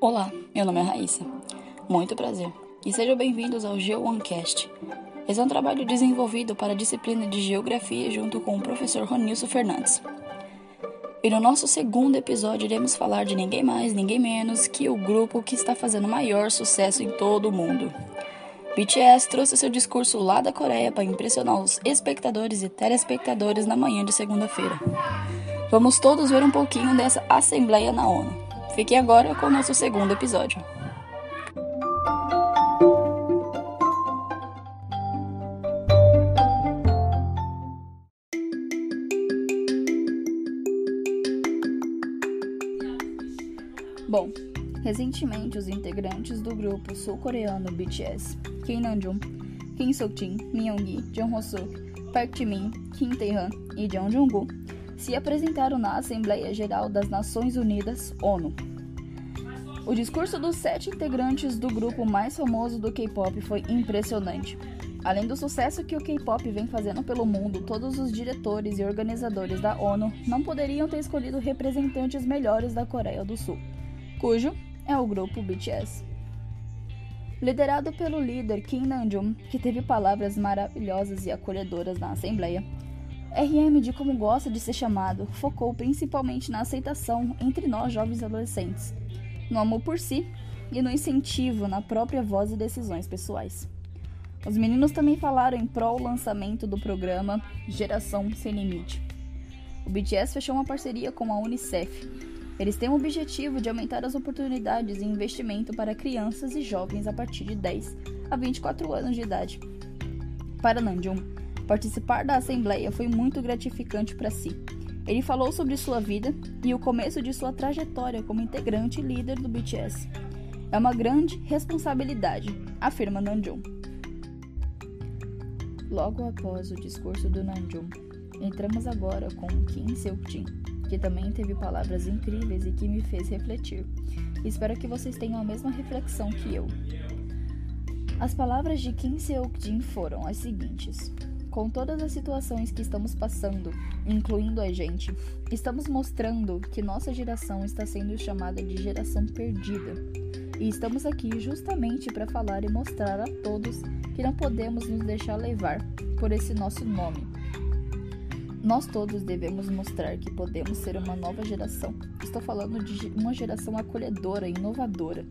Olá, meu nome é Raíssa. Muito prazer. E sejam bem-vindos ao Geo1Cast. Esse é um trabalho desenvolvido para a disciplina de Geografia junto com o professor Ronilson Fernandes. E no nosso segundo episódio iremos falar de ninguém mais, ninguém menos que o grupo que está fazendo maior sucesso em todo o mundo. BTS trouxe seu discurso lá da Coreia para impressionar os espectadores e telespectadores na manhã de segunda-feira. Vamos todos ver um pouquinho dessa assembleia na ONU. Fique agora com o nosso segundo episódio. Bom, recentemente os integrantes do grupo sul-coreano BTS, Kim Namjoon, Kim Seokjin, Myunggi, Jung Hoseok, Park Jimin, Kim Taehan e Jung Jungwoo se apresentaram na Assembleia Geral das Nações Unidas, ONU. O discurso dos sete integrantes do grupo mais famoso do K-pop foi impressionante. Além do sucesso que o K-pop vem fazendo pelo mundo, todos os diretores e organizadores da ONU não poderiam ter escolhido representantes melhores da Coreia do Sul, cujo é o grupo BTS. Liderado pelo líder Kim Namjoon, que teve palavras maravilhosas e acolhedoras na Assembleia, RM, de como gosta de ser chamado, focou principalmente na aceitação entre nós jovens adolescentes, no amor por si e no incentivo na própria voz e decisões pessoais. Os meninos também falaram em prol lançamento do programa Geração Sem Limite. O BTS fechou uma parceria com a Unicef. Eles têm o objetivo de aumentar as oportunidades e investimento para crianças e jovens a partir de 10 a 24 anos de idade. Para Namjoon, Participar da assembleia foi muito gratificante para si. Ele falou sobre sua vida e o começo de sua trajetória como integrante e líder do BTS. É uma grande responsabilidade, afirma Namjoon. Logo após o discurso do Namjoon, entramos agora com Kim Seok-jin, que também teve palavras incríveis e que me fez refletir. Espero que vocês tenham a mesma reflexão que eu. As palavras de Kim Seok-jin foram as seguintes: com todas as situações que estamos passando, incluindo a gente, estamos mostrando que nossa geração está sendo chamada de geração perdida. E estamos aqui justamente para falar e mostrar a todos que não podemos nos deixar levar por esse nosso nome. Nós todos devemos mostrar que podemos ser uma nova geração. Estou falando de uma geração acolhedora, inovadora,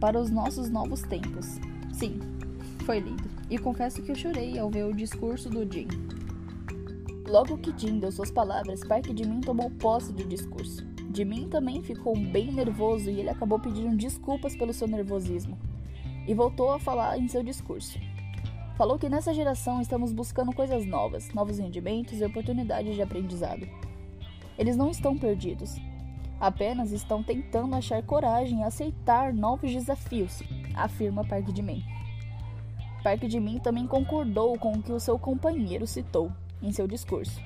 para os nossos novos tempos. Sim, foi lindo e confesso que eu chorei ao ver o discurso do Jin. Logo que Jin deu suas palavras, Park de mim tomou posse do discurso. De mim também ficou bem nervoso e ele acabou pedindo desculpas pelo seu nervosismo. E voltou a falar em seu discurso. Falou que nessa geração estamos buscando coisas novas, novos rendimentos e oportunidades de aprendizado. Eles não estão perdidos, apenas estão tentando achar coragem e aceitar novos desafios, afirma Park mim. Park de Min também concordou com o que o seu companheiro citou em seu discurso.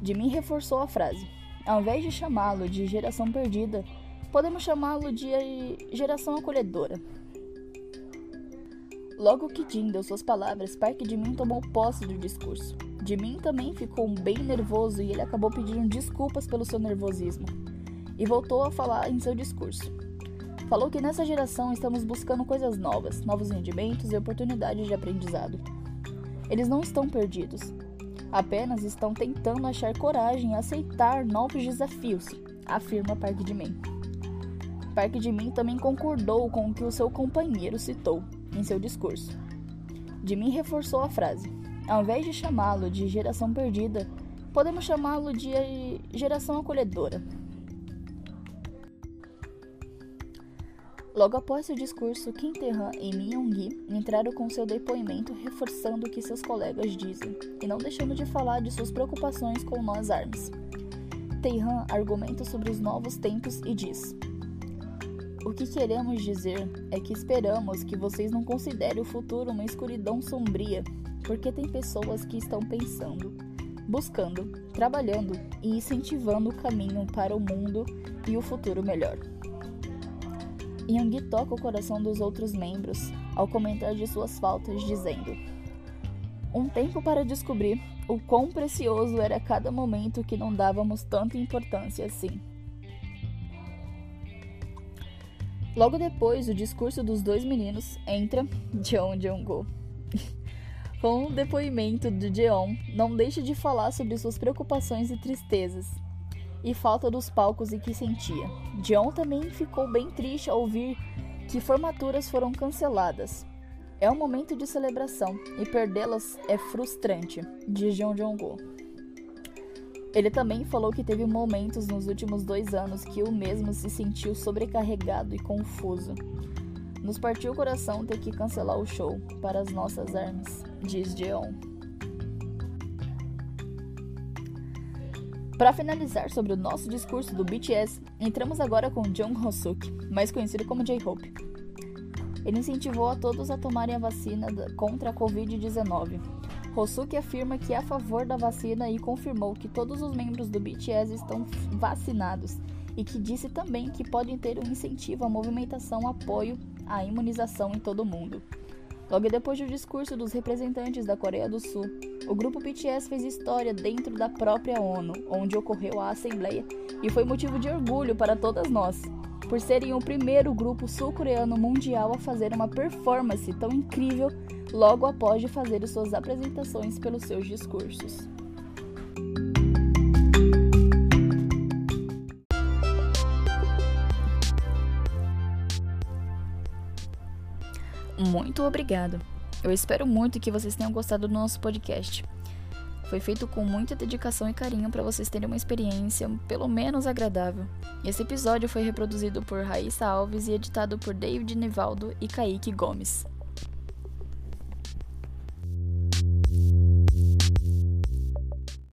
De Min reforçou a frase: ao invés de chamá-lo de geração perdida, podemos chamá-lo de geração acolhedora. Logo que Jin deu suas palavras, Park de Min tomou posse do discurso. De Min também ficou bem nervoso e ele acabou pedindo desculpas pelo seu nervosismo. E voltou a falar em seu discurso. Falou que nessa geração estamos buscando coisas novas, novos rendimentos e oportunidades de aprendizado. Eles não estão perdidos, apenas estão tentando achar coragem e aceitar novos desafios, afirma Park de Min. Park de Min também concordou com o que o seu companheiro citou em seu discurso. De Min reforçou a frase: ao invés de chamá-lo de geração perdida, podemos chamá-lo de geração acolhedora. Logo após seu discurso, Kim Tae-han e Min Young-gi entraram com seu depoimento reforçando o que seus colegas dizem e não deixando de falar de suas preocupações com nós armas. Tae-han argumenta sobre os novos tempos e diz: O que queremos dizer é que esperamos que vocês não considerem o futuro uma escuridão sombria, porque tem pessoas que estão pensando, buscando, trabalhando e incentivando o caminho para o mundo e o futuro melhor. Young toca o coração dos outros membros ao comentar de suas faltas, dizendo: Um tempo para descobrir o quão precioso era cada momento que não dávamos tanta importância assim. Logo depois do discurso dos dois meninos, entra Jeon Jong-go. Com o depoimento de Jeon, não deixa de falar sobre suas preocupações e tristezas e falta dos palcos em que sentia. Jeon também ficou bem triste ao ouvir que formaturas foram canceladas. É um momento de celebração e perdê-las é frustrante, diz Jeon Jong-go. Ele também falou que teve momentos nos últimos dois anos que o mesmo se sentiu sobrecarregado e confuso. Nos partiu o coração ter que cancelar o show para as nossas armas, diz Jeon. Para finalizar sobre o nosso discurso do BTS, entramos agora com Jung Hoseok, mais conhecido como J-Hope. Ele incentivou a todos a tomarem a vacina contra a Covid-19, Hosuki afirma que é a favor da vacina e confirmou que todos os membros do BTS estão vacinados e que disse também que podem ter um incentivo à movimentação apoio à imunização em todo o mundo. Logo depois do discurso dos representantes da Coreia do Sul, o grupo BTS fez história dentro da própria ONU, onde ocorreu a assembleia, e foi motivo de orgulho para todas nós, por serem o primeiro grupo sul-coreano mundial a fazer uma performance tão incrível logo após de fazer suas apresentações pelos seus discursos. Muito obrigado. Eu espero muito que vocês tenham gostado do nosso podcast. Foi feito com muita dedicação e carinho para vocês terem uma experiência pelo menos agradável. Esse episódio foi reproduzido por Raíssa Alves e editado por David Nivaldo e Kaique Gomes.